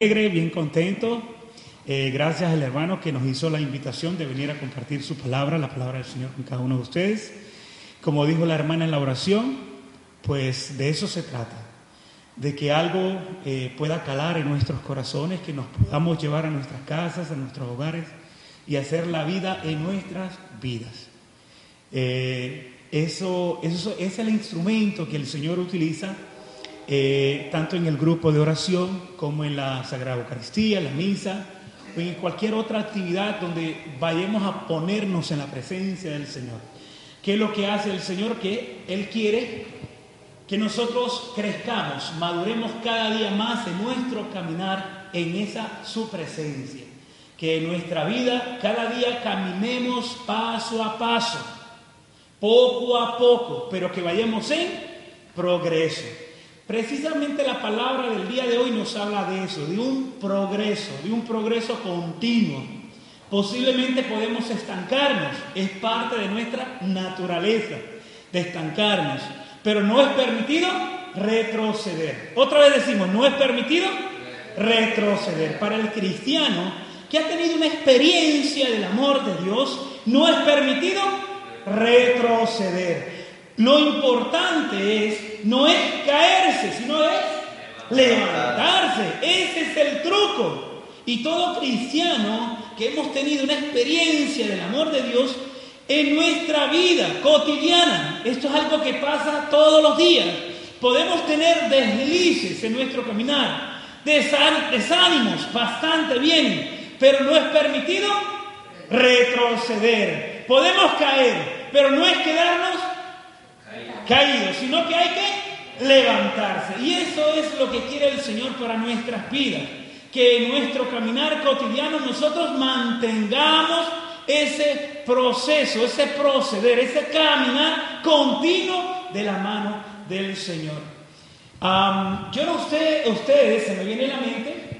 bien contento. Eh, gracias al hermano que nos hizo la invitación de venir a compartir su palabra, la palabra del Señor con cada uno de ustedes. Como dijo la hermana en la oración, pues de eso se trata, de que algo eh, pueda calar en nuestros corazones, que nos podamos llevar a nuestras casas, a nuestros hogares y hacer la vida en nuestras vidas. Eh, eso, eso es el instrumento que el Señor utiliza eh, tanto en el grupo de oración como en la Sagrada Eucaristía, la misa, o en cualquier otra actividad donde vayamos a ponernos en la presencia del Señor. ¿Qué es lo que hace el Señor? Que Él quiere que nosotros crezcamos, maduremos cada día más en nuestro caminar en esa su presencia. Que en nuestra vida cada día caminemos paso a paso, poco a poco, pero que vayamos en progreso. Precisamente la palabra del día de hoy nos habla de eso, de un progreso, de un progreso continuo. Posiblemente podemos estancarnos, es parte de nuestra naturaleza, de estancarnos, pero no es permitido retroceder. Otra vez decimos, no es permitido retroceder. Para el cristiano que ha tenido una experiencia del amor de Dios, no es permitido retroceder. Lo importante es, no es caerse, sino es levantarse. Ese es el truco. Y todo cristiano que hemos tenido una experiencia del amor de Dios en nuestra vida cotidiana, esto es algo que pasa todos los días. Podemos tener deslices en nuestro caminar, desánimos bastante bien, pero no es permitido retroceder. Podemos caer, pero no es quedarnos caído, sino que hay que levantarse. Y eso es lo que quiere el Señor para nuestras vidas, que en nuestro caminar cotidiano nosotros mantengamos ese proceso, ese proceder, ese caminar continuo de la mano del Señor. yo no sé, ustedes, se me viene a la mente,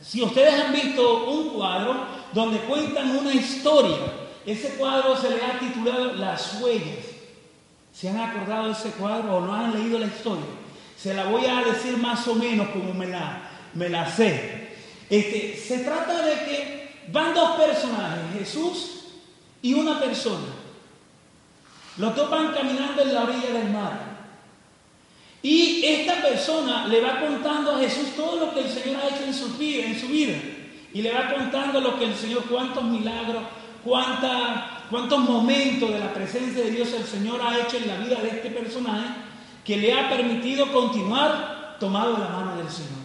si ustedes han visto un cuadro donde cuentan una historia, ese cuadro se le ha titulado Las huellas. ¿Se han acordado de ese cuadro o no han leído la historia? Se la voy a decir más o menos como me la, me la sé. Este, se trata de que van dos personajes, Jesús y una persona. Los dos van caminando en la orilla del mar. Y esta persona le va contando a Jesús todo lo que el Señor ha hecho en su vida, en su vida. Y le va contando lo que el Señor, cuántos milagros, cuánta cuántos momentos de la presencia de Dios el Señor ha hecho en la vida de este personaje que le ha permitido continuar tomado de la mano del Señor.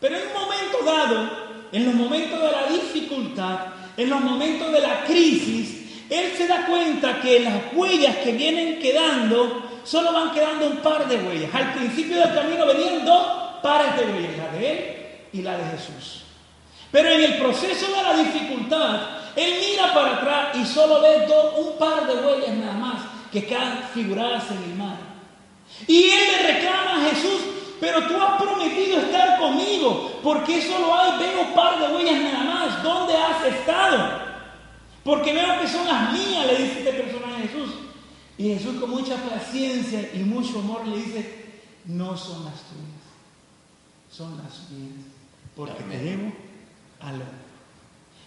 Pero en un momento dado, en los momentos de la dificultad, en los momentos de la crisis, él se da cuenta que las huellas que vienen quedando, solo van quedando un par de huellas. Al principio del camino venían dos pares de huellas, la de él y la de Jesús. Pero en el proceso de la dificultad, él mira para atrás y solo ve un par de huellas nada más que quedan figuradas en el mar. Y él le reclama a Jesús, pero tú has prometido estar conmigo, porque solo hay, veo un par de huellas nada más. ¿Dónde has estado? Porque veo que son las mías, le dice este personaje a Jesús. Y Jesús con mucha paciencia y mucho amor le dice, no son las tuyas, son las mías, porque tenemos al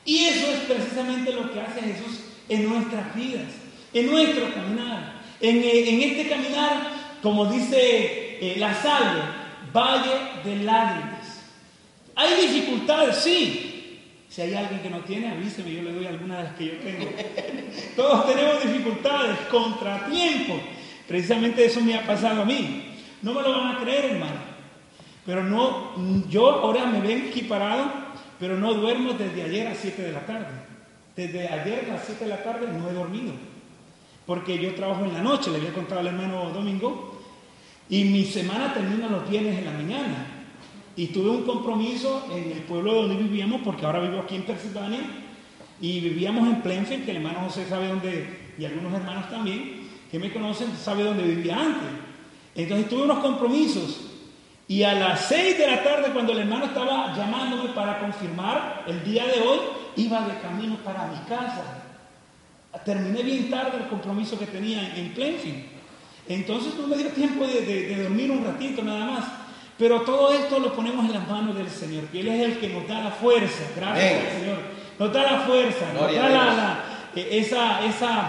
y eso es precisamente lo que hace Jesús en nuestras vidas, en nuestro caminar. En, eh, este caminar, como dice eh, la salve, valle de lágrimas. Hay dificultades, sí. Si hay alguien que no tiene, avíseme, yo le doy alguna de las que yo tengo. Todos tenemos dificultades, contratiempos. Precisamente eso me ha pasado a mí. No me lo van a creer, hermano. Pero no, yo ahora me ven aquí parado pero no duermo desde ayer a 7 de la tarde. Desde ayer a las 7 de la tarde no he dormido. Porque yo trabajo en la noche, le había contado al hermano Domingo, y mi semana termina los viernes en la mañana. y tuve un compromiso en el pueblo donde vivíamos, porque ahora vivo aquí en Pensilvania, y vivíamos en Plainfield, que el hermano José sabe dónde, y algunos hermanos también, que me conocen, sabe dónde vivía antes. Entonces tuve unos compromisos, y a las 6 de la tarde, cuando el hermano estaba llamándome para confirmar el día de hoy, iba de camino para mi casa. Terminé bien tarde el compromiso que tenía en Plainfield. Entonces no me dio tiempo de dormir un ratito nada más. Pero todo esto lo ponemos en las manos del Señor, que Él es el que nos da la fuerza, gracias al Señor, nos da la fuerza, nos da la, eh, esa, esa,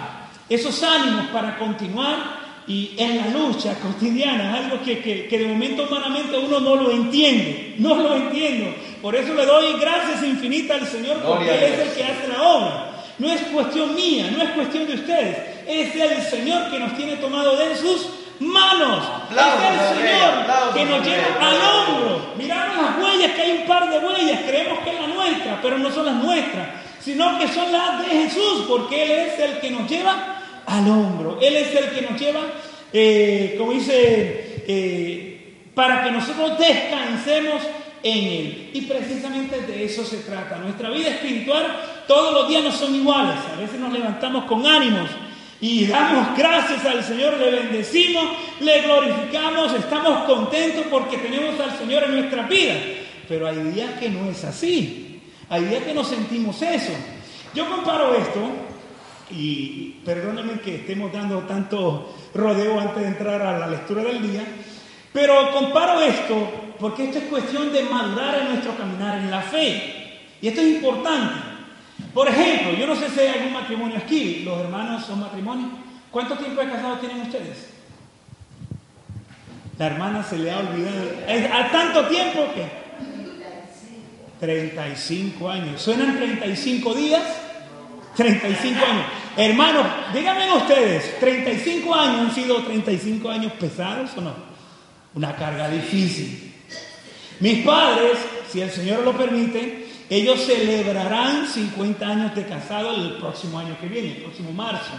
esos ánimos para continuar y en la lucha cotidiana, algo que, que, de momento humanamente uno no lo entiende, no lo entiendo. Por eso le doy gracias infinitas al Señor, porque Él es el que hace la obra. No es cuestión mía, no es cuestión de ustedes, es el Señor que nos tiene tomado de sus manos. es el Señor que nos lleva al hombro. Miramos las huellas, que hay un par de huellas, creemos que es la nuestra, pero no son las nuestras, sino que son las de Jesús, porque Él es el que nos lleva al hombro. Él es el que nos lleva, eh, como dice, eh, para que nosotros descansemos en Él. Y precisamente de eso se trata. Nuestra vida espiritual todos los días no son iguales. A veces nos levantamos con ánimos y damos gracias al Señor, le bendecimos, le glorificamos, estamos contentos porque tenemos al Señor en nuestra vida. Pero hay días que no es así. Hay días que no sentimos eso. Yo comparo esto, y perdónenme que estemos dando tanto rodeo antes de entrar a la lectura del día, pero comparo esto porque esto es cuestión de madurar en nuestro caminar en la fe. Y esto es importante. Por ejemplo, yo no sé si hay algún matrimonio aquí, los hermanos son matrimonios. ¿Cuánto tiempo de casado tienen ustedes? La hermana se le ha olvidado. ¿A tanto tiempo que? 35 años. ¿Suenan 35 días? 35 años. Hermanos, díganme ustedes, ¿35 años han sido 35 años pesados o no? Una carga difícil. Mis padres, si el Señor lo permite, ellos celebrarán 50 años de casado el próximo año que viene, el próximo marzo.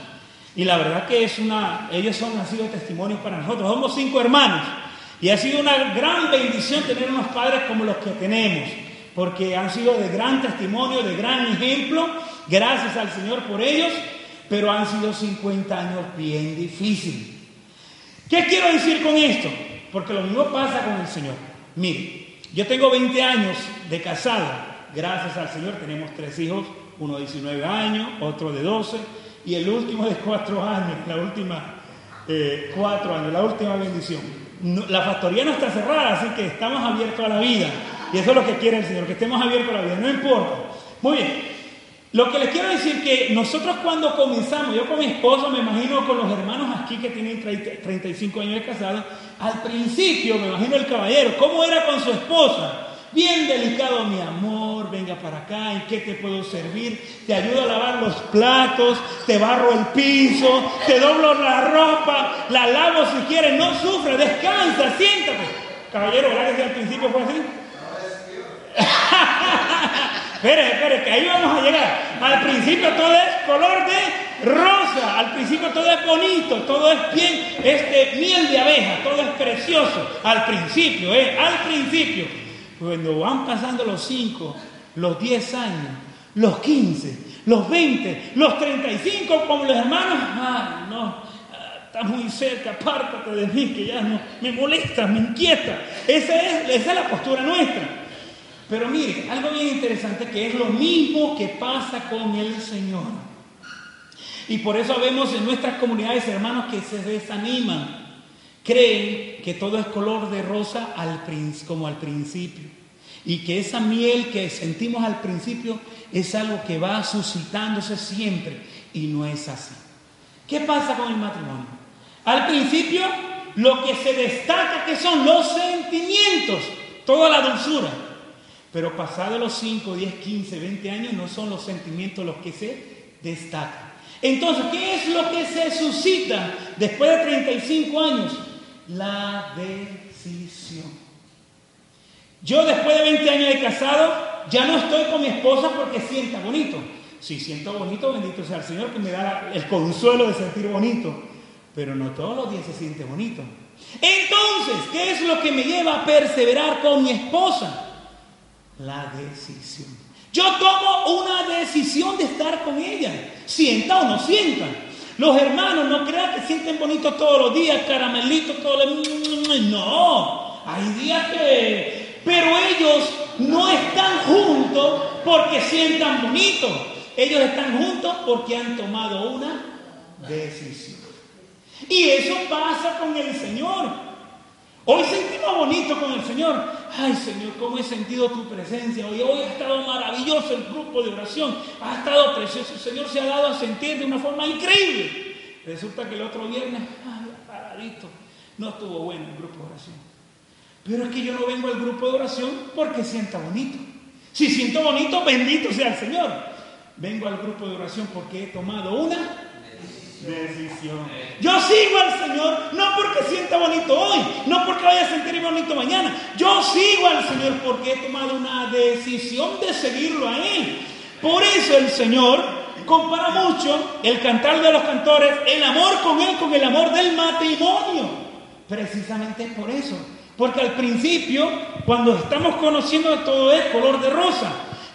Y la verdad que es una, ellos son, han sido testimonios para nosotros. Somos cinco hermanos. Y ha sido una gran bendición tener unos padres como los que tenemos, porque han sido de gran testimonio, de gran ejemplo. Gracias al Señor por ellos, pero han sido 50 años bien difíciles. ¿Qué quiero decir con esto? Porque lo mismo pasa con el Señor. Mire, yo tengo 20 años de casado Gracias al Señor tenemos tres hijos, uno de 19 años, otro de 12 y el último de 4 años, la última eh, 4 años, la última bendición. la factoría no está cerrada, así que estamos abiertos a la vida. Y eso es lo que quiere el Señor, que estemos abiertos a la vida, no importa. Muy bien. Lo que les quiero decir que nosotros cuando comenzamos, yo con mi esposo, me imagino con los hermanos aquí que tienen 35 años de casado, al principio me imagino el caballero, ¿cómo era con su esposa? Bien delicado, mi amor, venga para acá, ¿en qué te puedo servir? Te ayudo a lavar los platos, te barro el piso, te doblo la ropa, la lavo si quieres, no sufre, descansa, siéntate. Caballero, ¿verdad que al principio fue así? Espere, espere, que ahí vamos a llegar. Al principio todo es color de rosa, al principio todo es bonito, todo es bien, este miel de abeja, todo es precioso. Al principio, ¿eh? Al principio. Cuando van pasando los 5, los 10 años, los 15, los 20, los 35, como los hermanos, ah, no, está muy cerca, apártate de mí, que ya no, me molesta, me inquieta. Esa es, esa es la postura nuestra. Pero mire, algo bien interesante que es lo mismo que pasa con el Señor. Y por eso vemos en nuestras comunidades hermanos que se desaniman creen que todo es color de rosa al, como al principio. Y que esa miel que sentimos al principio es algo que va suscitándose siempre. Y no es así. ¿Qué pasa con el matrimonio? Al principio lo que se destaca que son los sentimientos, toda la dulzura. Pero pasado los 5, 10, 15, 20 años no son los sentimientos los que se destacan. Entonces, ¿qué es lo que se suscita después de 35 años? la decisión. Yo después de 20 años de casado, ya no estoy con mi esposa porque sienta bonito. Si siento bonito, bendito sea el Señor que me da el consuelo de sentir bonito. Pero no todos los días se siente bonito. Entonces, ¿qué es lo que me lleva a perseverar con mi esposa? La decisión. Yo tomo una decisión de estar con ella, sienta o no sienta. Los hermanos no crean que sienten bonito todos los días, caramelito, todo el... No, hay días que... Pero ellos no están juntos porque sientan bonito. Ellos están juntos porque han tomado una decisión. Y eso pasa con el Señor. Hoy sentimos bonito con el Señor. Ay Señor, cómo he sentido tu presencia. Hoy, hoy ha estado maravilloso el grupo de oración. Ha estado precioso. El Señor se ha dado a sentir de una forma increíble. Resulta que el otro viernes, ay, paradito, no estuvo bueno el grupo de oración. Pero es que yo no vengo al grupo de oración porque sienta bonito. Si siento bonito, bendito sea el Señor. Vengo al grupo de oración porque he tomado una Yo sigo al Señor no porque sienta bonito hoy, no porque vaya a sentir bonito mañana. Yo sigo al Señor porque he tomado una decisión de seguirlo a Él. Por eso el Señor compara mucho el cantar de los cantores, el amor con Él, con el amor del matrimonio. Precisamente por eso. Porque al principio, cuando estamos conociendo todo es color de rosa,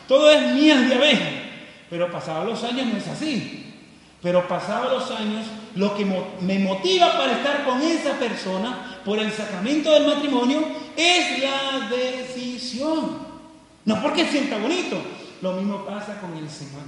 todo es miel de abeja. Pero pasados los años no es así. Pero pasados los años, lo que me motiva para estar con esa persona por el sacramento del matrimonio es la decisión. No porque sienta bonito. Lo mismo pasa con el Señor.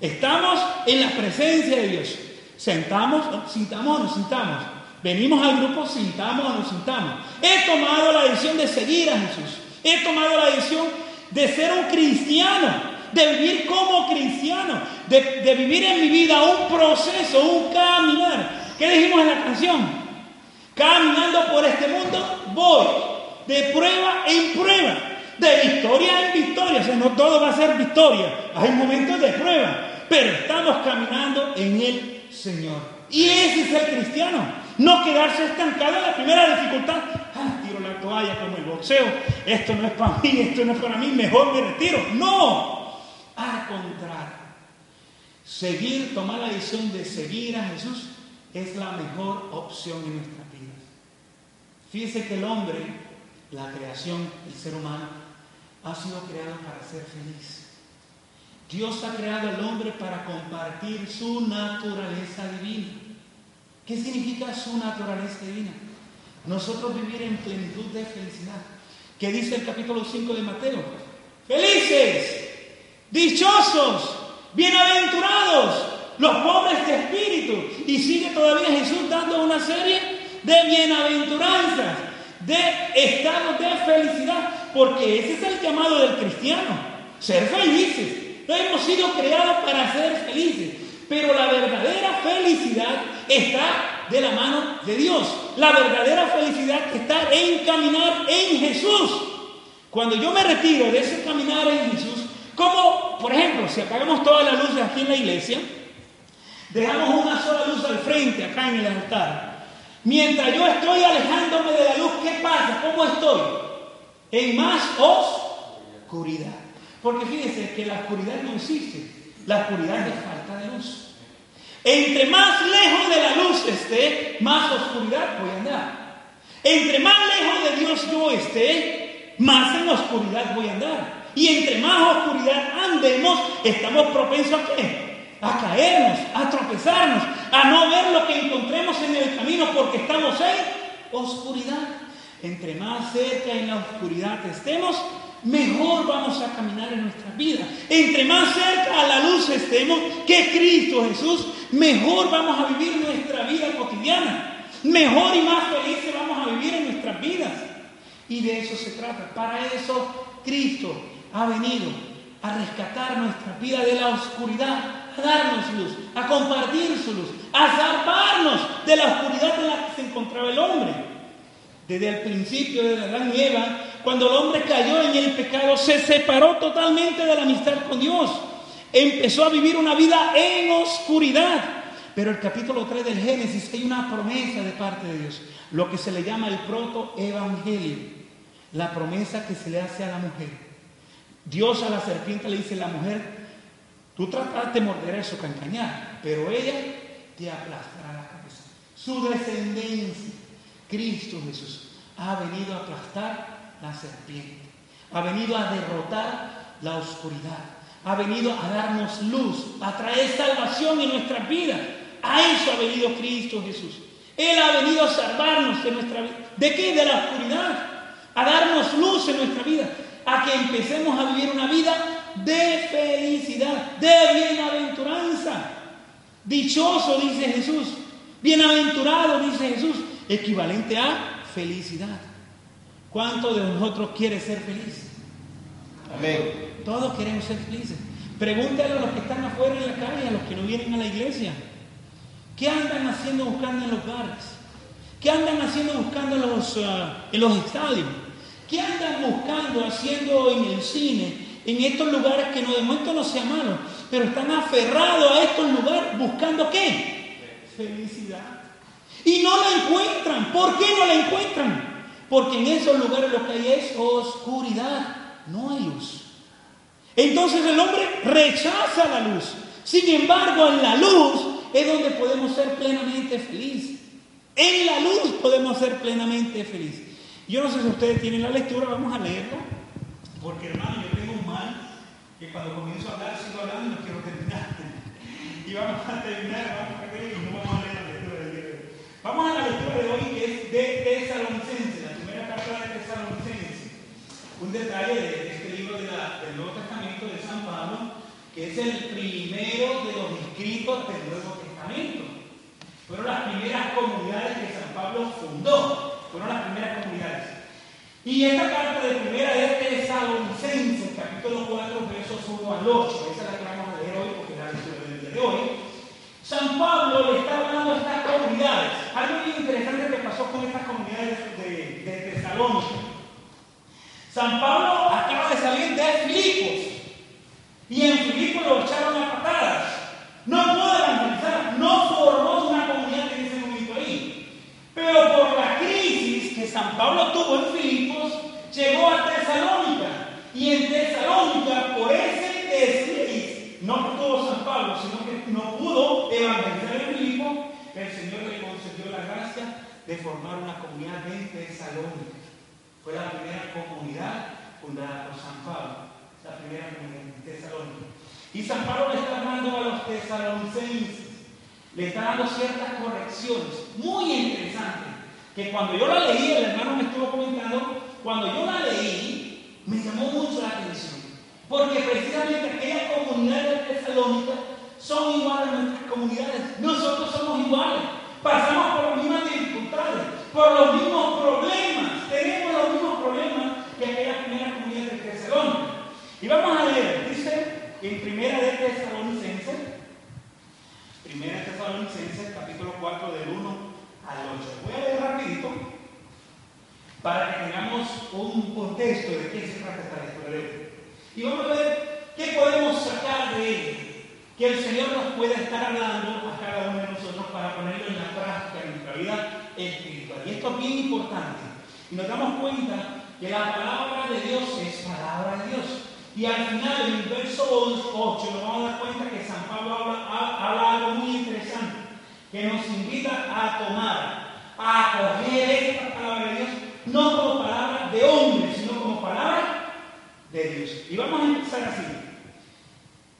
Estamos en la presencia de Dios. Sentamos, sintamos o nos sintamos. Venimos al grupo, sintamos o nos sintamos. He tomado la decisión de seguir a Jesús. He tomado la decisión de ser un cristiano de vivir como cristiano, de, vivir en mi vida un proceso, un caminar. ¿Qué dijimos en la canción? Caminando por este mundo voy de prueba en prueba, de victoria en victoria. O sea, no todo va a ser victoria, hay momentos de prueba, pero estamos caminando en el Señor. Y ese es el cristiano, no quedarse estancado en la primera dificultad. Ah, tiro la toalla como el boxeo, esto no es para mí, esto no es para mí, mejor me retiro. No, al contrario, seguir, tomar la decisión de seguir a Jesús es la mejor opción en nuestra vida. Fíjese que el hombre, la creación, el ser humano, ha sido creado para ser feliz. Dios ha creado al hombre para compartir su naturaleza divina. ¿Qué significa su naturaleza divina? Nosotros vivir en plenitud de felicidad. ¿Qué dice el capítulo 5 de Mateo? Felices Dichosos, bienaventurados, los pobres de espíritu. Y sigue todavía Jesús dando una serie de bienaventuranzas, de estados de felicidad, porque ese es el llamado del cristiano, ser felices. No hemos sido creados para ser felices, pero la verdadera felicidad está de la mano de Dios. La verdadera felicidad está en caminar en Jesús. Cuando yo me retiro de ese caminar en Jesús, como, por ejemplo, si apagamos todas las luces aquí en la iglesia, dejamos una sola luz al frente, acá en el altar. Mientras yo estoy alejándome de la luz, ¿qué pasa? ¿Cómo estoy? En más oscuridad. Porque fíjense que la oscuridad no existe. La oscuridad es falta de luz. Entre más lejos de la luz esté, más oscuridad voy a andar. Entre más lejos de Dios yo esté, más en oscuridad voy a andar. Y entre más oscuridad andemos, estamos propensos a qué? A caernos, a tropezarnos, a no ver lo que encontremos en el camino porque estamos en oscuridad. Entre más cerca en la oscuridad estemos, mejor vamos a caminar en nuestra vida. Entre más cerca a la luz estemos que Cristo Jesús, mejor vamos a vivir nuestra vida cotidiana. Mejor y más felices vamos a vivir en nuestras vidas. Y de eso se trata. Para eso Cristo ha venido a rescatar nuestra vida de la oscuridad, a darnos luz, a compartir su luz, a salvarnos de la oscuridad en la que se encontraba el hombre. Desde el principio de Adán y Eva, cuando el hombre cayó en el pecado, se separó totalmente de la amistad con Dios. Empezó a vivir una vida en oscuridad. Pero el capítulo 3 del Génesis hay una promesa de parte de Dios, lo que se le llama el protoevangelio, la promesa que se le hace a la mujer. Dios a la serpiente le dice, la mujer, tú trataste de morder eso, cancañar, pero ella te aplastará la cabeza. Su descendencia Cristo Jesús ha venido a aplastar la serpiente, ha venido a derrotar la oscuridad, ha venido a darnos luz, a traer salvación en nuestra vida. A eso ha venido Cristo Jesús. Él ha venido a salvarnos de nuestra vida. ¿De qué? De la oscuridad. A darnos luz en nuestra vida. A que empecemos a vivir una vida de felicidad, de bienaventuranza. Dichoso, dice Jesús. Bienaventurado, dice Jesús. Equivalente a felicidad. ¿Cuánto de nosotros quiere ser feliz? Amén. Todos queremos ser felices. Pregúntale a los que están afuera en la calle, a los que no vienen a la iglesia. ¿Qué andan haciendo buscando en los bares? ¿Qué andan haciendo buscando en los, ah, en los estadios? ¿Qué andan buscando haciendo en el cine? En estos lugares que no de momento no sea malo, pero están aferrados a estos lugares buscando qué? Felicidad. Y no la encuentran. ¿Por qué no la encuentran? Porque en esos lugares lo que hay es oscuridad, no hay luz. Entonces el hombre rechaza la luz. Sin embargo, en la luz es donde podemos ser plenamente felices. En la luz podemos ser plenamente felices. Yo no sé si ustedes tienen la lectura, vamos a leerlo. Porque hermano, yo tengo un mal que cuando comienzo a hablar sigo hablando y no quiero terminar. Y vamos a terminar, vamos a y no vamos a leer la lectura del día de hoy. Vamos a la lectura de hoy que es de Tesalonicense, la primera carta de Tesalonicense. Un detalle de este libro del Nuevo Testamento de San Pablo, que es el primero de los escritos del Nuevo Testamento. Fueron las primeras comunidades que San Pablo fundó, fueron las primeras comunidades. Y esta carta de primera de Tesalonicenses, capítulo 4, versos 1 al 8, esa es la que vamos a leer hoy porque es la lectura del día de hoy. San Pablo le está hablando a estas comunidades. Algo muy interesante que pasó con estas comunidades de, de Tesalónica. San Pablo acaba de salir de Filipos y en Filipos lo echaron a patadas. No pudo evangelizar, no formó una comunidad en ese momento ahí. Pero por la crisis que San Pablo tuvo en Filipos, llegó a Tesalónica. Y en Tesalónica, por ese desliz, no tuvo San Pablo, sino que no pudo evangelizar en Filipos, el Señor le concedió la gracia de formar una comunidad en Tesalónica. Fue la primera comunidad fundada por San Pablo, la primera comunidad en Tesalónica. Y San Pablo le está dando a los tesalonicenses, le está dando ciertas correcciones muy interesantes, que cuando yo la leí, el hermano me estuvo comentando, cuando yo la leí, me llamó mucho la atención, porque precisamente aquellas comunidades de Tesalónica son iguales a nuestras comunidades, nosotros somos iguales, pasamos por las mismas dificultades, por los mismos problemas, tenemos los mismos problemas que aquella primera comunidad de Tesalónica. Y vamos a leer, dice en Primera de Tesalonicenses, Primera de Tesalonicenses, capítulo 4, del 1 al 8. Voy a leer rapidito para que tengamos un contexto de qué se trata esta lectura de hoy. Y vamos a ver qué podemos sacar de ella, que el Señor nos pueda estar hablando a cada uno de nosotros para ponerlo en la práctica en nuestra vida espiritual. Y esto es bien importante. Y nos damos cuenta que la palabra de Dios es palabra de Dios. Y al final, en el verso 8, nos vamos a dar cuenta que San Pablo habla, algo muy interesante, que nos invita a tomar, a acoger esta palabra de Dios, no como palabra de hombre, sino como palabra de Dios. Y vamos a empezar así.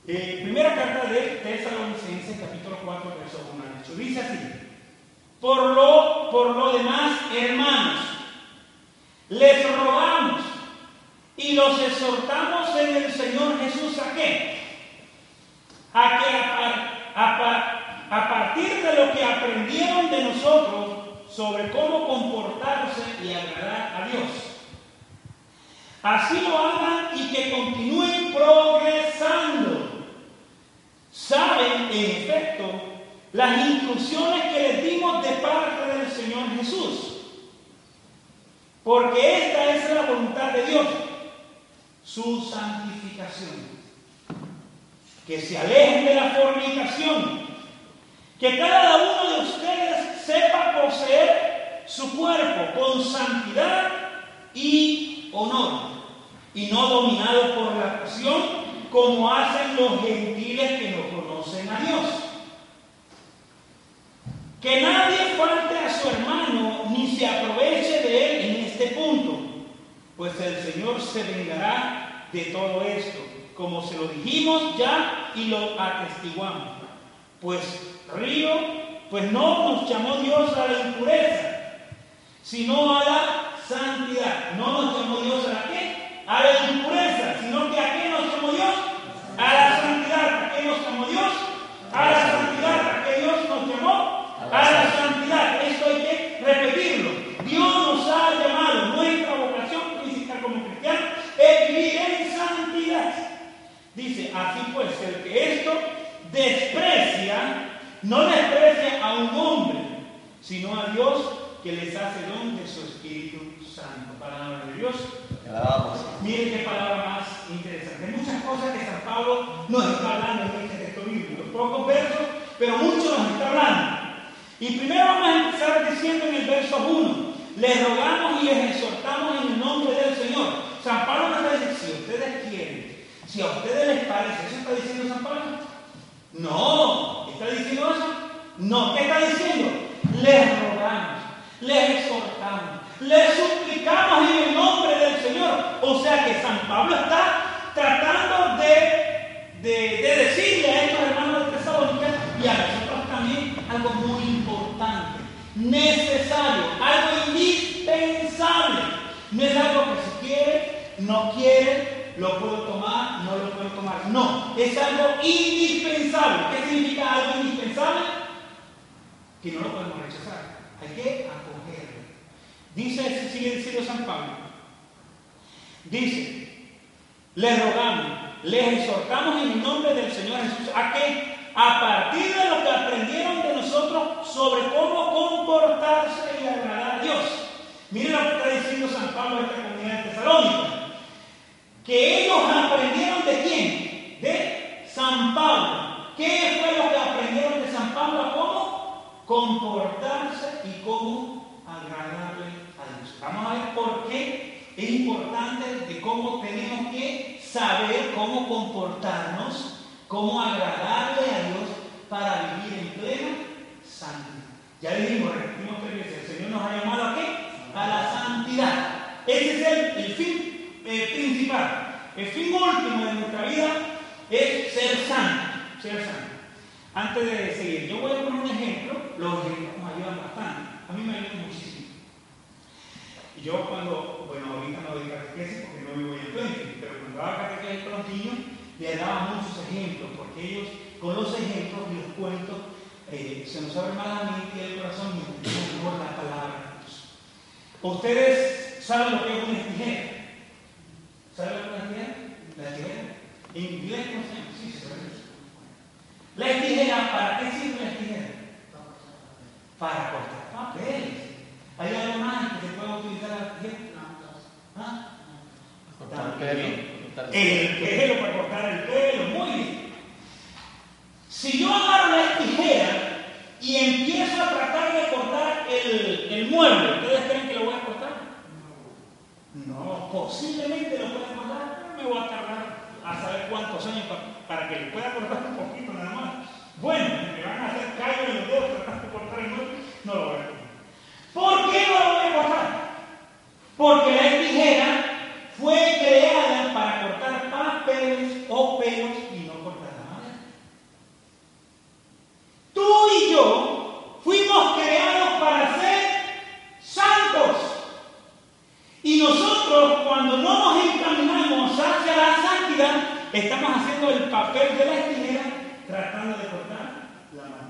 Eh, primera carta de Tesalonicenses, capítulo 4, verso 1 al 8. Dice así: por lo, por lo demás, hermanos, les rogamos y los exhortamos en el Señor Jesús a qué? A que a, a, partir de lo que aprendieron de nosotros sobre cómo comportarse y agradar a Dios, así lo hagan y que continúen progresando. Saben, en efecto, las instrucciones que les dimos de parte del Señor Jesús. Porque esta es la voluntad de Dios, su santificación. Que se alejen de la fornicación. Que cada uno de ustedes sepa poseer su cuerpo con santidad y honor. Y no dominado por la pasión como hacen los gentiles que no conocen a Dios. Que nadie falte a su hermano, ni se aproveche de él en este punto, pues el Señor se vengará de todo esto, como se lo dijimos ya y lo atestiguamos. Pues río, pues no nos llamó Dios a la impureza, sino a la santidad. No nos llamó Dios a la qué? A la impureza, sino que a qué nos llamó Dios? A la santidad. ¿A qué nos llamó Dios? A la santidad. ¿A qué Dios nos llamó? A la santidad. Esto hay que repetirlo. Dios nos ha llamado, nuestra vocación principal como cristianos es vivir en santidad. Así pues, el que esto desprecia, no desprecia a un hombre, sino a Dios que les hace don de su Espíritu Santo. Palabra de Dios. Miren qué palabra más interesante. Hay muchas cosas que San Pablo nos está hablando en este texto bíblico. Pocos versos, pero muchos nos está hablando. Y primero vamos a empezar diciendo en el verso 1, les rogamos y les exhortamos en el nombre del Señor. San Pablo nos dice, si ustedes quieren, si a ustedes les parece, ¿eso está diciendo San Pablo? No, ¿está diciendo eso? No, ¿qué está diciendo? Les rogamos, les exhortamos, les suplicamos en el nombre del Señor. O sea que San Pablo está tratando de, de, de decirle a estos hermanos de Tesalónica y a nosotros también algo muy importante, necesario, algo indispensable. No es algo que si quiere, no quiere, lo puedo tomar, no lo puedo tomar. No, es algo indispensable. ¿Qué significa algo indispensable? Que no lo podemos rechazar. Hay que acogerlo. Dice, sigue diciendo San Pablo. Dice, les rogamos, les exhortamos en el nombre del Señor Jesús a que a partir de lo que aprendieron de nosotros sobre cómo comportarse y agradar a Dios. Miren lo que está diciendo San Pablo a esta comunidad de Tesalónica. Que ellos aprendieron de quién? San Pablo. ¿Qué fue lo que aprendieron de San Pablo? ¿Cómo comportarse y cómo agradarle a Dios? Vamos a ver por qué es importante de cómo tenemos que saber cómo comportarnos cómo agradarle a Dios para vivir en plena santidad. Ya dijimos, repetimos tres veces, el Señor nos ha llamado a qué? A la santidad. Ese es el, fin eh, principal. El fin último de nuestra vida es ser santo, ser santo. Antes de seguir, yo voy a poner un ejemplo, los ejemplos nos ayudan bastante. A mí me ayudan muchísimo. Y yo cuando, bueno, ahorita no doy catequesis porque no vivo en frente, pero cuando daba catequesis con los niños, le daba muchos ejemplos, porque ellos con los ejemplos y los cuentos eh, se nos abre más la mente y el corazón y entendemos mejor la palabra de Dios. Ustedes saben lo que es una tijera. ¿Saben lo que es una tijera? La tijera. En inglés no sé, sí se sabe eso. La tijera, ¿para qué sirve la tijera? Para cortar papeles. ¿Hay algo más que se pueda utilizar la tijera? ¿Ah? Cortar pelo. El pelo para cortar el pelo, muy bien. Si yo agarro la tijera y empiezo a tratar de cortar el, el mueble, ¿ustedes creen que lo voy a cortar? No, posiblemente lo pueda cortar, me voy a tardar a saber cuántos años para, que le pueda cortar un poquito nada más. Bueno, me van a hacer callo en los dedos tratando de cortar el mueble, no lo voy a cortar. ¿Por qué no lo voy a cortar? Porque la tijera fue creada para cortar papeles o pelos y no cortar la madera. Tú y yo fuimos creados para ser santos. Y nosotros cuando no nos encaminamos hacia la santidad, estamos haciendo el papel de la tijera tratando de cortar la madera.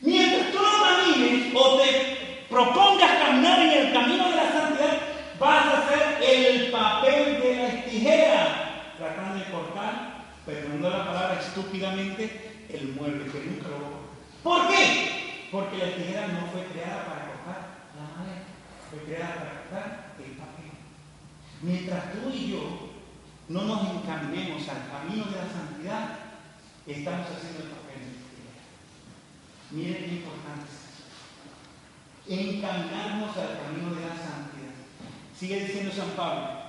Mientras tú no camines o te propongas caminar en el camino de la santidad, vas a hacer el papel de la tijera, tratando de cortar, perdonando la palabra estúpidamente, el mueble que nunca lo. ¿Por qué? Porque la tijera no fue creada para cortar la madera, fue creada para cortar el papel. Mientras tú y yo no nos encaminemos al camino de la santidad, estamos haciendo el papel de. Miren qué importante es. Encaminarnos al camino de la santidad. Sigue diciendo San Pablo.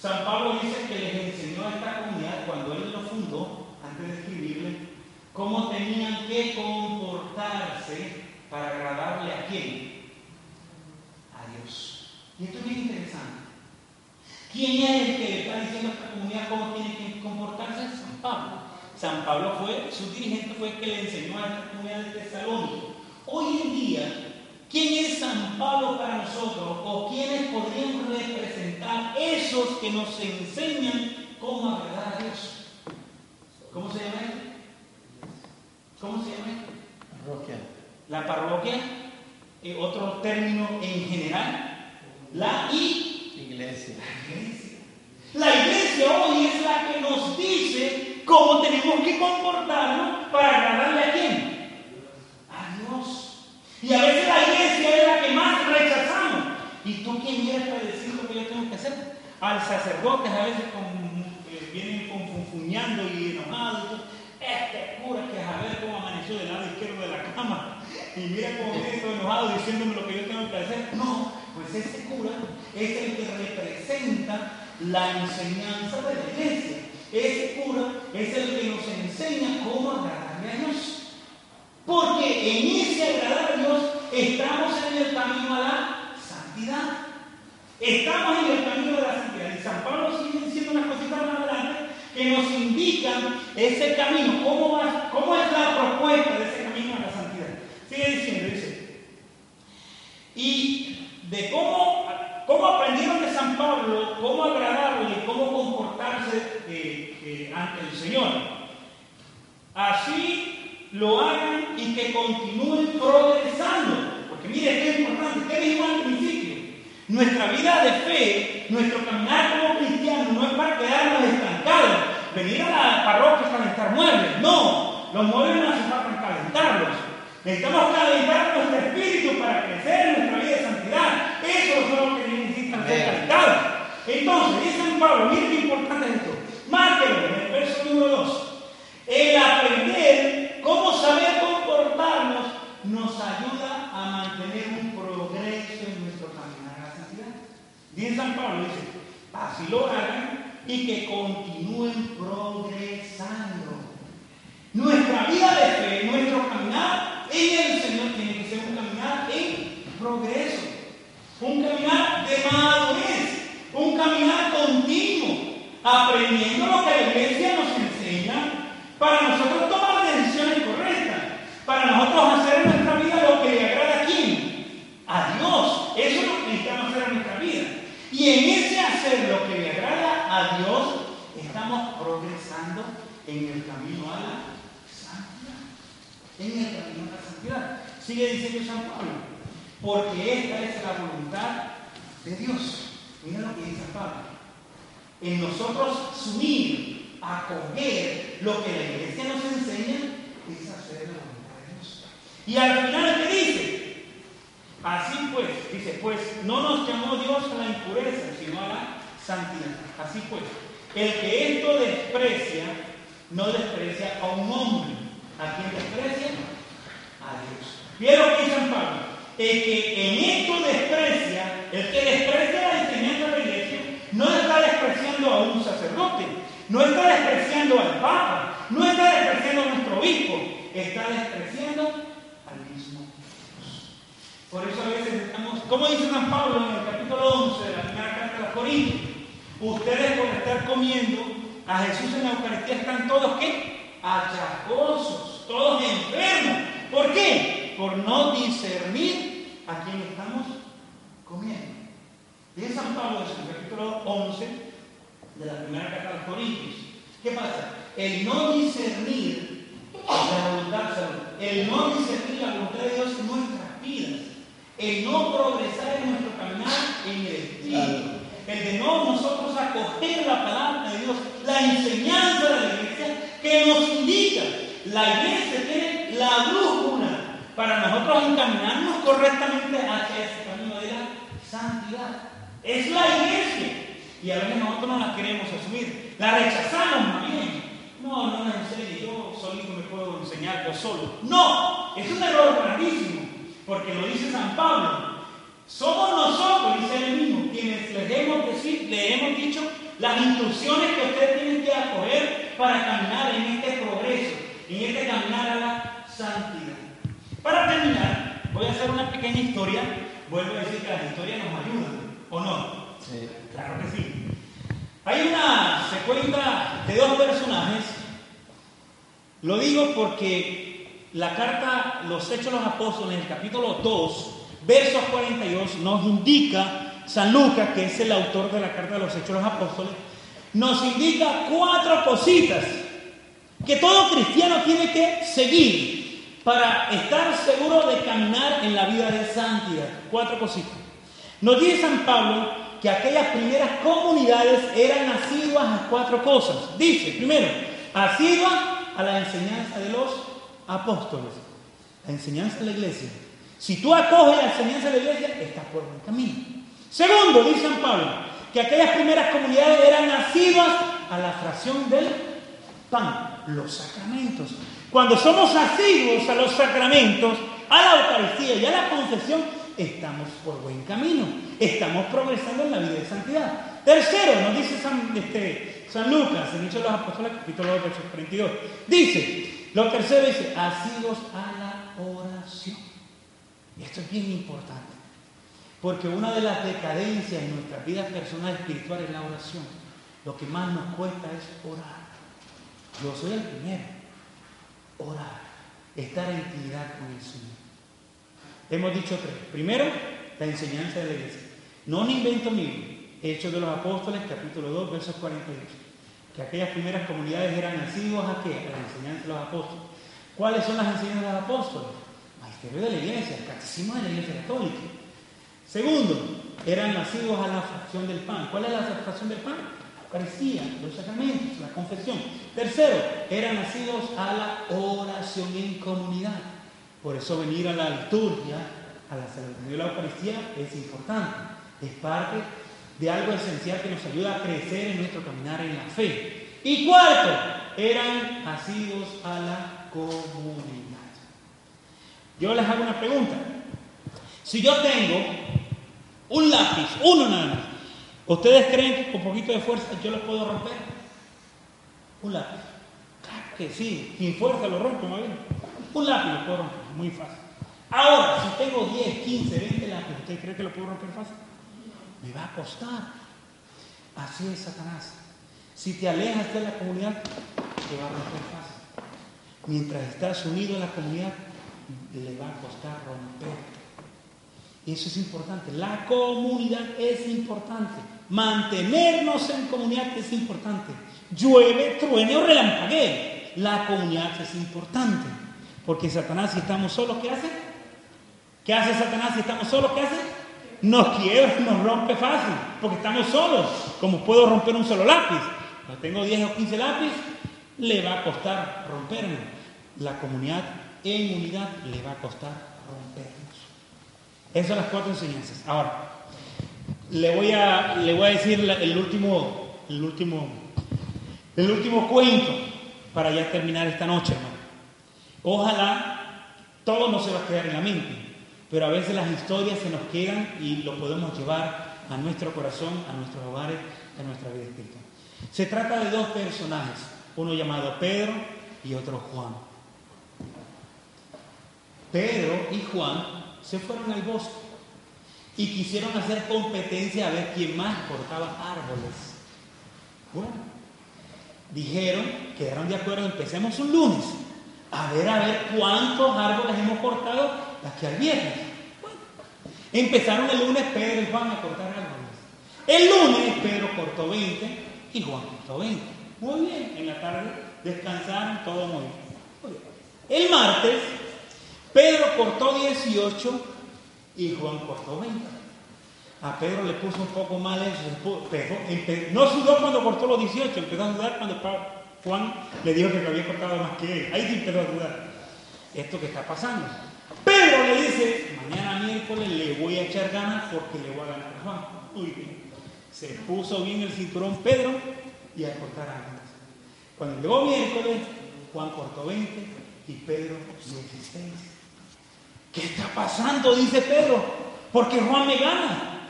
San Pablo dice que les enseñó a esta comunidad cuando él lo fundó, antes de escribirle, cómo tenían que comportarse para agradarle a quién? Dios. Y esto es bien interesante. ¿Quién es el que le está diciendo a esta comunidad cómo tiene que comportarse? San Pablo. San Pablo fue, su dirigente fue el que le enseñó a esta comunidad de Tesalónica. Hoy en día, ¿quién es San Pablo para nosotros? ¿O quiénes podrían representar esos que nos enseñan cómo agradar a Dios? ¿Cómo se llama esto? ¿Cómo se llama esto? Parroquia. La parroquia, eh, otro término en general, la I Iglesia. la iglesia hoy es la que nos dice cómo tenemos que comportarnos para agradarle a quién? A Dios. Y a veces la iglesia es la que más rechazamos. ¿Y tú quién eres para decir lo que yo tengo que hacer? Al sacerdote a veces con, eh, vienen confunfuñando y enojados. Este cura que a ver cómo amaneció del lado izquierdo de la cama. Y mira cómo viene todo enojado diciéndome lo que yo tengo que hacer. No, pues ese cura es el que representa la enseñanza de la iglesia. Ese cura es el que nos enseña cómo agradarle a Dios. Porque en ese agradar a Dios estamos en el camino a la santidad. Estamos en el camino de la santidad. Y San Pablo sigue diciendo unas cositas más adelante que nos indican ese camino, cómo, va, cómo es la propuesta de ese camino a la santidad. Sigue diciendo, dice, y de cómo, cómo aprendieron de San Pablo, cómo agradarle, cómo comportarse eh, eh, ante el Señor. Así lo hagan y que continúen progresando. Porque mire, qué importante, ¿qué dijimos al principio? Nuestra vida de fe, nuestro caminar como cristianos no es para quedarnos estancados, venir a la parroquia para calentar muebles. No, los muebles no hacen falta calentarlos. Necesitamos calentar nuestro espíritu para crecer en nuestra vida Eso es lo que necesitan ser calentados. Entonces, dice San Pablo, miren qué importante es esto. Márquelo en el verso número 2. El aprender cómo saber comportarnos nos ayuda a mantener un progreso en nuestro caminar a la santidad. Dice San Pablo, dice, así lo hagan y que continúen progresando. Nuestra vida de fe, nuestro caminar en el Señor tiene que ser un caminar en progreso, un caminar de madurez, un caminar continuo, aprendiendo lo que la iglesia nos enseña para nosotros tomar decisiones correctas, para nosotros hacer en nuestra vida lo que le agrada a quién? A Dios. Eso es lo que necesitamos hacer en nuestra vida. Y en ese hacer lo que le agrada a Dios, estamos progresando en el camino a la santidad. En el camino a la santidad. Sigue diciendo San Pablo, porque esta es la voluntad de Dios. Mira lo que dice San Pablo. En nosotros sumir, acoger lo que la iglesia nos enseña, es hacer la voluntad de Dios. Y al final, ¿qué dice? Así pues, dice, pues no nos llamó Dios a la impureza, sino a la santidad. Así pues, el que esto desprecia, no desprecia a un hombre. ¿A quién desprecia? A Dios. ¿Vieron lo que dice San Pablo? El que en esto desprecia, el que desprecia la enseñanza de la iglesia, no está despreciando a un sacerdote, no está despreciando al Papa, no está despreciando a nuestro obispo, está despreciando al mismo Dios. Por eso a veces estamos, como dice San Pablo en el capítulo 11 de la primera carta de los Corintios, ustedes por estar comiendo a Jesús en la Eucaristía están todos ¿qué? Achacosos, todos enfermos. ¿Por qué? Por no discernir a quién estamos comiendo. Dice San Pablo en el capítulo 11 de la primera carta de los Corintios. ¿Qué pasa? El no discernir la voluntad, el no discernir la voluntad de Dios en nuestras vidas, el no progresar en nuestro caminar en el Espíritu, el de no nosotros acoger la palabra de Dios, la enseñanza de la iglesia que nos indica. La iglesia tiene la brújula para nosotros encaminarnos correctamente hacia ese camino de la santidad. Es la iglesia. Y a veces nosotros no la queremos asumir. La rechazamos más bien. No, no me enseñe, yo solito me puedo enseñar yo solo. No, es un error gravísimo, porque lo dice San Pablo. Somos nosotros, dice él mismo, quienes les hemos, decir, le hemos dicho las instrucciones que ustedes tienen que acoger para caminar en este progreso, en este caminar a la santidad. Para terminar, voy a hacer una pequeña historia vuelvo a decir que las historias nos ayudan, ¿o no? Sí. Claro que sí. Hay una secuencia de dos personajes. Lo digo porque la carta Los Hechos de los Apóstoles, en el capítulo 2, versos 42, nos indica, San Lucas, que es el autor de la carta de los Hechos de los Apóstoles, nos indica cuatro cositas que todo cristiano tiene que seguir para estar seguro de caminar en la vida de santidad. Cuatro cositas. Nos dice San Pablo que aquellas primeras comunidades eran asiduas a cuatro cosas. Dice, primero, asidua a la enseñanza de los apóstoles, la enseñanza de la iglesia. Si tú acoges la enseñanza de la iglesia, estás por buen camino. Segundo, dice San Pablo, que aquellas primeras comunidades eran asiduas a la fracción del pan, los sacramentos. Cuando somos asiduos a los sacramentos, a la Eucaristía y a la confesión, estamos por buen camino, estamos progresando en la vida de santidad. Tercero, nos dice San, este, Lucas, en Hechos de los Apóstoles, capítulo 2, verso 42, dice, lo tercero dice, asiduos a la oración. Y esto es bien importante, porque una de las decadencias en nuestra vida personal espiritual es la oración. Lo que más nos cuesta es orar. Yo soy el primero. Orar, estar en intimidad con el Señor. Hemos dicho tres. Primero, la enseñanza de la iglesia. No un invento mío. Hechos de los Apóstoles, capítulo 2, versos 42. Que aquellas primeras comunidades eran nacidos a qué? A la enseñanza de los apóstoles. ¿Cuáles son las enseñanzas de los apóstoles? Magisterio de la iglesia, el catecismo de la iglesia católica. Segundo, eran nacidos a la fracción del pan. ¿Cuál es la fracción del pan? Eucaristía, los sacramentos, la confesión. Tercero, eran nacidos a la oración en comunidad. Por eso venir a la liturgia, a la celebración de la Eucaristía es importante. Es parte de algo esencial que nos ayuda a crecer en nuestro caminar en la fe. Y cuarto, eran nacidos a la comunidad. Yo les hago una pregunta. Si yo tengo un lápiz, uno nada más, ¿ustedes creen que con poquito de fuerza yo lo puedo romper? Un lápiz. Claro que sí, sin fuerza lo rompo, ¿no? Un lápiz lo puedo romper, muy fácil. Ahora, si tengo 10, 15, 20 lápices, ¿usted cree que lo puedo romper fácil? Me va a costar. Así es Satanás. Si te alejas de la comunidad, te va a romper fácil. Mientras estás unido en la comunidad, le va a costar romper. Y eso es importante. La comunidad es importante. Mantenernos en comunidad es importante. Llueve, truene o relampaguee. La comunidad es importante. Porque Satanás, si estamos solos, ¿qué hace? ¿Qué hace Satanás si estamos solos? ¿Qué hace? Nos quiebra, nos rompe fácil. Porque estamos solos. Como puedo romper un solo lápiz. No tengo 10 o 15 lápiz, le va a costar romperme. La comunidad en unidad le va a costar rompernos. Esas son las cuatro enseñanzas. Ahora, le voy a, le voy a decir el último, el último, el último cuento para ya terminar esta noche, hermano. Ojalá todo no se va a quedar en la mente, pero a veces las historias se nos quedan y lo podemos llevar a nuestro corazón, a nuestros hogares, a nuestra vida espiritual. Se trata de dos personajes, uno llamado Pedro y otro Juan. Pedro y Juan se fueron al bosque y quisieron hacer competencia a ver quién más cortaba árboles. Bueno, dijeron, quedaron de acuerdo, empecemos un lunes, a ver a ver cuántos árboles hemos cortado aquí al viernes. Bueno, empezaron el lunes Pedro y Juan a cortar árboles. El lunes Pedro cortó 20 y Juan cortó 20. Muy bien, en la tarde descansaron, todo muy bien. Muy bien. El martes Pedro cortó 18 y Juan cortó 20. A Pedro le puso un poco mal eso. no sudó cuando cortó los 18, empezó a sudar cuando Juan le dijo que había cortado más que él. Ahí sí empezó a dudar. Esto que está pasando. Pedro le dice, mañana miércoles le voy a echar ganas porque le voy a ganar a Juan. Muy bien. Se puso bien el cinturón Pedro y a cortar árboles. Cuando llegó miércoles, Juan cortó 20 y Pedro 16. ¿Qué está pasando? Dice Pedro. Porque Juan me gana.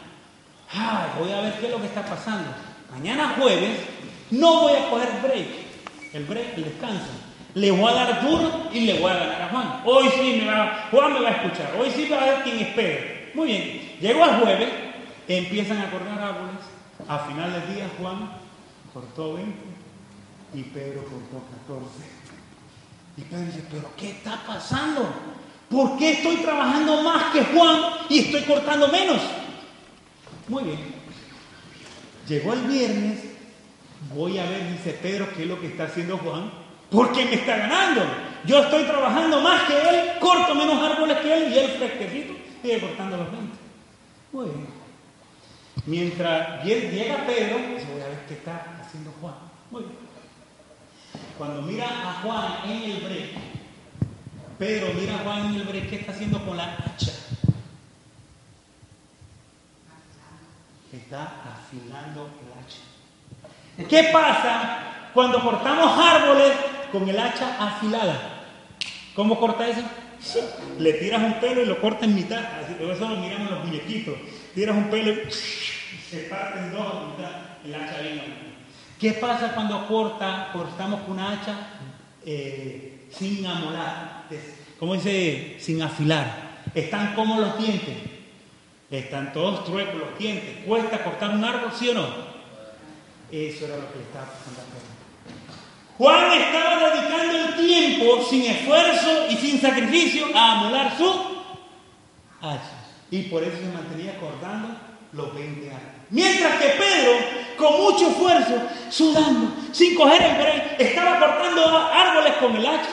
Ay, voy a ver qué es lo que está pasando. Mañana jueves no voy a coger break. El break, el descanso. Le voy a dar duro y le voy a ganar a Juan. Hoy sí me va, Juan me va a escuchar. Hoy sí va a ver quién es Pedro. muy bien. Llegó al jueves, empiezan a cortar árboles. A final del día Juan cortó 20 y Pedro cortó 14. Y Pedro dice, pero ¿qué está pasando? ¿Por qué estoy trabajando más que Juan y estoy cortando menos? Muy bien. Llegó el viernes, voy a ver, dice Pedro, qué es lo que está haciendo Juan, porque me está ganando. Yo estoy trabajando más que él, corto menos árboles que él y él fresquecito sigue cortando los 20. Muy bien. Mientras llega Pedro, voy a ver qué está haciendo Juan. Muy bien. Cuando mira a Juan en el break, Pedro mira Juan el ¿qué está haciendo con la hacha? Está afilando el hacha. ¿Qué pasa cuando cortamos árboles con el hacha afilada? ¿Cómo corta eso? Le tiras un pelo y lo cortas en mitad. Así, eso lo miramos los muñequitos. Tiras un pelo y se parte en dos mitad. El hacha viene. ¿Qué pasa cuando corta, cortamos con una hacha eh, sin amolar? ¿Cómo dice? Sin afilar. Están como los dientes. Están todos truecos los dientes. ¿Cuesta cortar un árbol, sí o no? Eso era lo que le estaba pasando a. Juan estaba dedicando el tiempo sin esfuerzo y sin sacrificio a amolar su hacha. Y por eso se mantenía cortando los 20 años. Mientras que Pedro, con mucho esfuerzo, sudando, sin coger el break, estaba cortando árboles con el hacha,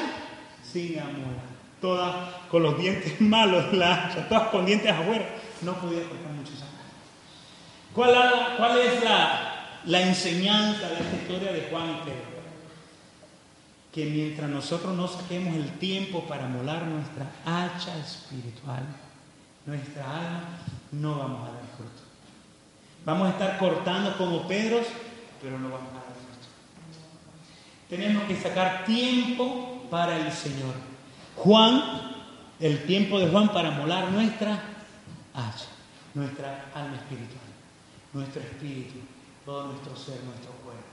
sin amolar. Todas con los dientes malos la hacha, todas con dientes afuera. No podía cortar muchos árboles. ¿Cuál, cuál es la, la enseñanza de esta historia de Juan y Pedro? Que mientras nosotros no saquemos el tiempo para molar nuestra hacha espiritual, nuestra alma, no vamos a dar fruto. Vamos a estar cortando como Pedros, pero no vamos a dar fruto. Tenemos que sacar tiempo para el Señor. Juan, el tiempo de Juan para molar nuestra hacha, nuestra alma espiritual, nuestro espíritu, todo nuestro ser, nuestro cuerpo.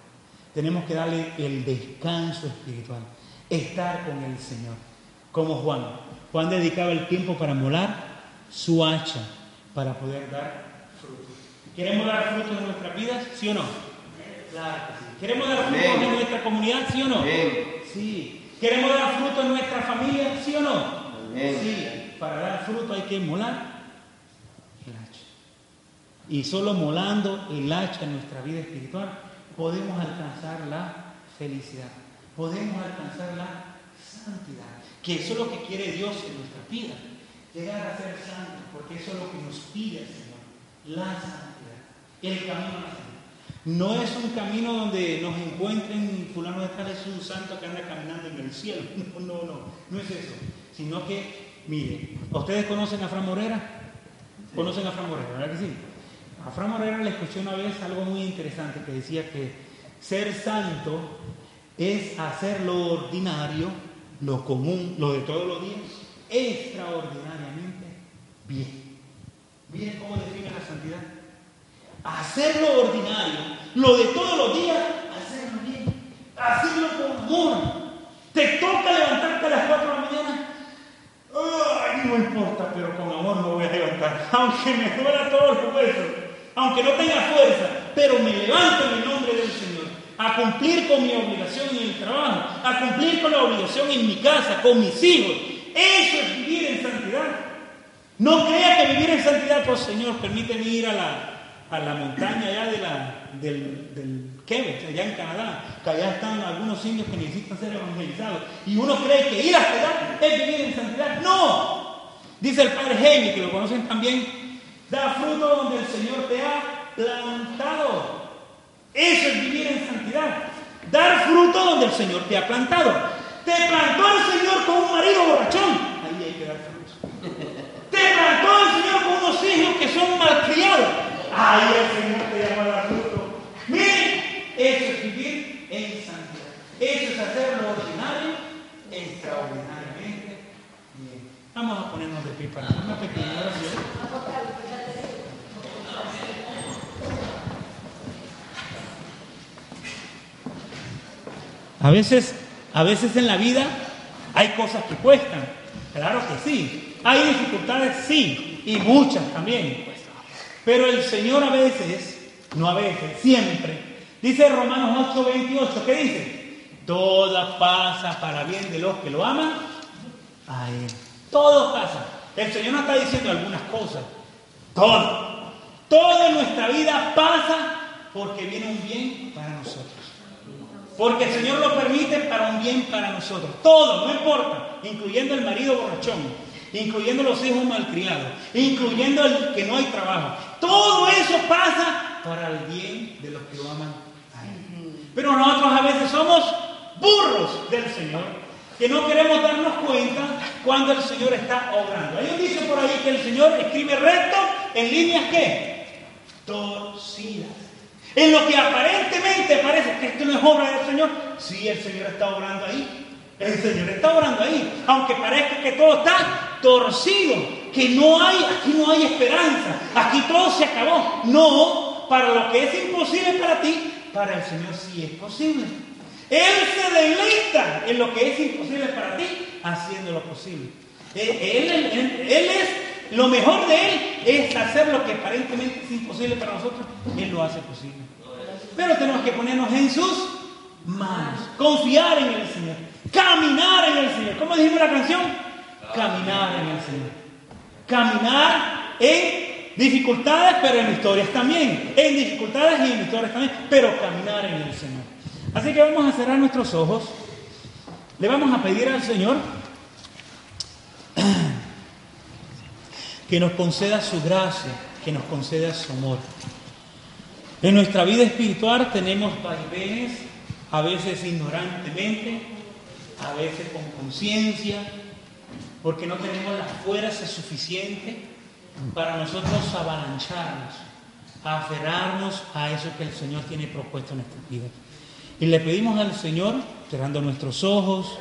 Tenemos que darle el descanso espiritual, estar con el Señor, como Juan. Juan dedicaba el tiempo para molar su hacha, para poder dar. ¿Queremos dar frutos en nuestras vidas? ¿Sí o no? Claro que sí. ¿Queremos dar frutos en nuestra comunidad? ¿Sí o no? Sí. ¿Queremos dar frutos en nuestra familia? ¿Sí o no? Sí. Para dar fruto hay que molar el hacha. Y solo molando el hacha en nuestra vida espiritual podemos alcanzar la felicidad. Podemos alcanzar la santidad. Que eso es lo que quiere Dios en nuestra vida. Llegar a ser santos, porque eso es lo que nos pide el Señor. La santidad el camino a la santidad. No es un camino donde nos encuentren fulano de tal es un santo que anda caminando en el cielo. No, no, no, no es eso. Sino que, mire, ¿ustedes conocen a Fran Morera? ¿Conocen a Fran Morera, verdad que sí? A Fran Morera le escuché una vez algo muy interesante que decía que ser santo es hacer lo ordinario, lo común, lo de todos los días, extraordinariamente bien. Miren cómo define la santidad hacer lo ordinario, lo de todos los días, hacerlo bien, hacerlo con amor. Te toca levantarte a las 4 de la mañana. Ay, no importa, pero con amor me voy a levantar. Aunque me duela todos los huesos, aunque no tenga fuerza, pero me levanto en el nombre del Señor. A cumplir con mi obligación en el trabajo, a cumplir con la obligación en mi casa, con mis hijos. Eso es vivir en santidad. No crea que vivir en santidad, pues Señor, permíteme ir a la, a la montaña allá de la, del, del Quebec, allá en Canadá, que allá están algunos indios que necesitan ser evangelizados. Y uno cree que ir hasta allá es vivir en santidad. No. Dice el padre Jaime, que lo conocen también, da fruto donde el Señor te ha plantado. Eso es vivir en santidad. Dar fruto donde el Señor te ha plantado. Te plantó el Señor con un marido borrachón. Ahí hay que dar fruto. Te plantó el Señor con unos hijos que son malcriados. Ahí el Señor te llama a dar fruto. Miren, eso es vivir en santidad. Eso es hacer lo ordinario extraordinariamente bien. Vamos a ponernos de pie para una pequeña oración. A veces, a veces en la vida hay cosas que cuestan. Claro que sí. Hay dificultades, sí. sí, y muchas también. Pero el Señor a veces, no a veces, siempre, dice Romanos 8, 28, ¿qué dice? Toda pasa para bien de los que lo aman a Él. Todo pasa. El Señor no está diciendo algunas cosas. Todo. Todo en nuestra vida pasa porque viene un bien para nosotros. Porque el Señor lo permite para un bien para nosotros. Todo, no importa, incluyendo el marido borrachón, incluyendo los hijos malcriados, incluyendo el que no hay trabajo. Todo eso pasa para el bien de los que lo aman a Él. Pero nosotros a veces somos burros del Señor, que no queremos darnos cuenta cuando el Señor está obrando. Hay un dice por ahí que el Señor escribe recto en líneas que torcidas. En lo que aparentemente parece que esto no es obra del Señor, sí, el Señor está obrando ahí. El Señor está obrando ahí. Aunque parezca que todo está torcido, que no hay, aquí no hay esperanza, aquí todo se acabó. No, para lo que es imposible para ti, para el Señor sí es posible. Él se deleita en lo que es imposible para ti, haciendo lo posible. Él, él es lo mejor de Él es hacer lo que aparentemente es imposible para nosotros. Él lo hace posible. Pero tenemos que ponernos en sus manos, confiar en el Señor, caminar en el Señor. ¿Cómo dijimos la canción? Caminar en el Señor. Caminar en dificultades, pero en historias también. En dificultades y en historias también, pero caminar en el Señor. Así que vamos a cerrar nuestros ojos. Le vamos a pedir al Señor que nos conceda su gracia, que nos conceda su amor. En nuestra vida espiritual tenemos vaivenes, a veces ignorantemente, a veces con conciencia, porque no tenemos la fuerza suficiente para nosotros avalancharnos, aferrarnos a eso que el Señor tiene propuesto en nuestra vida. Y le pedimos al Señor, cerrando nuestros ojos,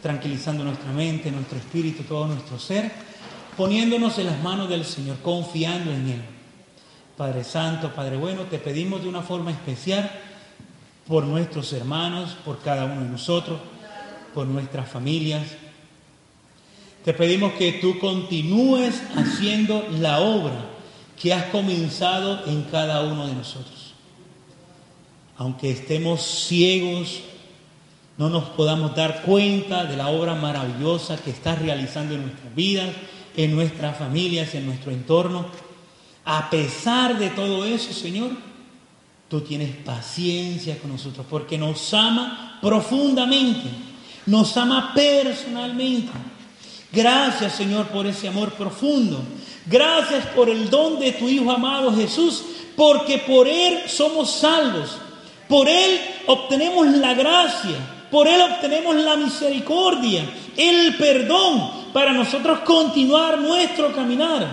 tranquilizando nuestra mente, nuestro espíritu, todo nuestro ser, poniéndonos en las manos del Señor, confiando en Él. Padre Santo, Padre Bueno, te pedimos de una forma especial por nuestros hermanos, por cada uno de nosotros, por nuestras familias. Te pedimos que tú continúes haciendo la obra que has comenzado en cada uno de nosotros. Aunque estemos ciegos, no nos podamos dar cuenta de la obra maravillosa que estás realizando en nuestras vidas en nuestras familias, en nuestro entorno. A pesar de todo eso, Señor, tú tienes paciencia con nosotros porque nos ama profundamente, nos ama personalmente. Gracias, Señor, por ese amor profundo. Gracias por el don de tu Hijo amado Jesús, porque por Él somos salvos. Por Él obtenemos la gracia, por Él obtenemos la misericordia, el perdón, para nosotros continuar nuestro caminar,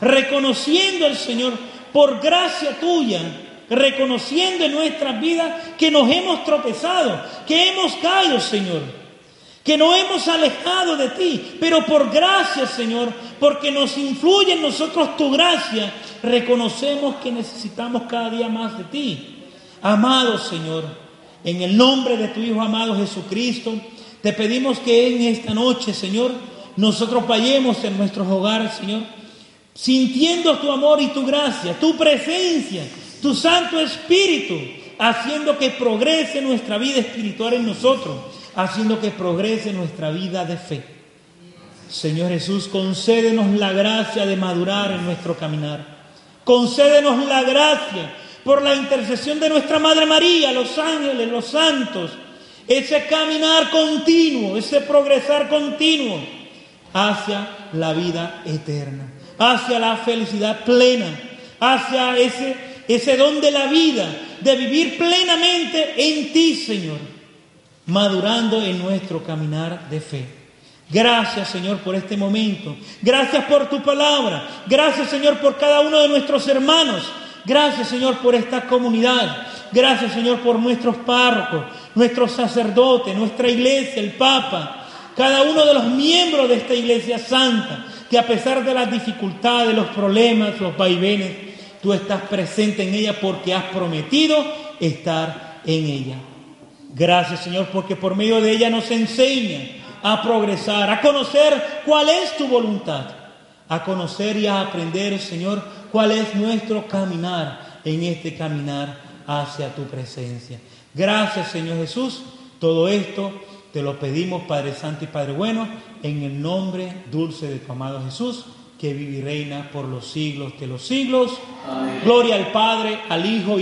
reconociendo al Señor por gracia tuya, reconociendo en nuestras vidas que nos hemos tropezado, que hemos caído, Señor, que nos hemos alejado de ti, pero por gracia, Señor, porque nos influye en nosotros tu gracia, reconocemos que necesitamos cada día más de ti. Amado Señor, en el nombre de tu Hijo amado Jesucristo, te pedimos que en esta noche, Señor, nosotros vayamos en nuestros hogares, Señor, sintiendo tu amor y tu gracia, tu presencia, tu Santo Espíritu, haciendo que progrese nuestra vida espiritual en nosotros, haciendo que progrese nuestra vida de fe. Señor Jesús, concédenos la gracia de madurar en nuestro caminar. Concédenos la gracia por la intercesión de nuestra Madre María, los ángeles, los santos, ese caminar continuo, ese progresar continuo hacia la vida eterna, hacia la felicidad plena, hacia ese, ese don de la vida, de vivir plenamente en ti, Señor, madurando en nuestro caminar de fe. Gracias, Señor, por este momento. Gracias por tu palabra. Gracias, Señor, por cada uno de nuestros hermanos. Gracias, Señor, por esta comunidad. Gracias, Señor, por nuestros párrocos, nuestros sacerdotes, nuestra iglesia, el Papa, cada uno de los miembros de esta iglesia santa, que a pesar de las dificultades, los problemas, los vaivenes, tú estás presente en ella porque has prometido estar en ella. Gracias, Señor, porque por medio de ella nos enseña a progresar, a conocer cuál es tu voluntad, a conocer y a aprender, Señor, cuál es nuestro caminar en este caminar hacia tu presencia. Gracias, Señor Jesús. Todo esto te lo pedimos, Padre Santo y Padre Bueno, en el nombre dulce de tu amado Jesús, que vive y reina por los siglos de los siglos. Gloria al Padre, al Hijo y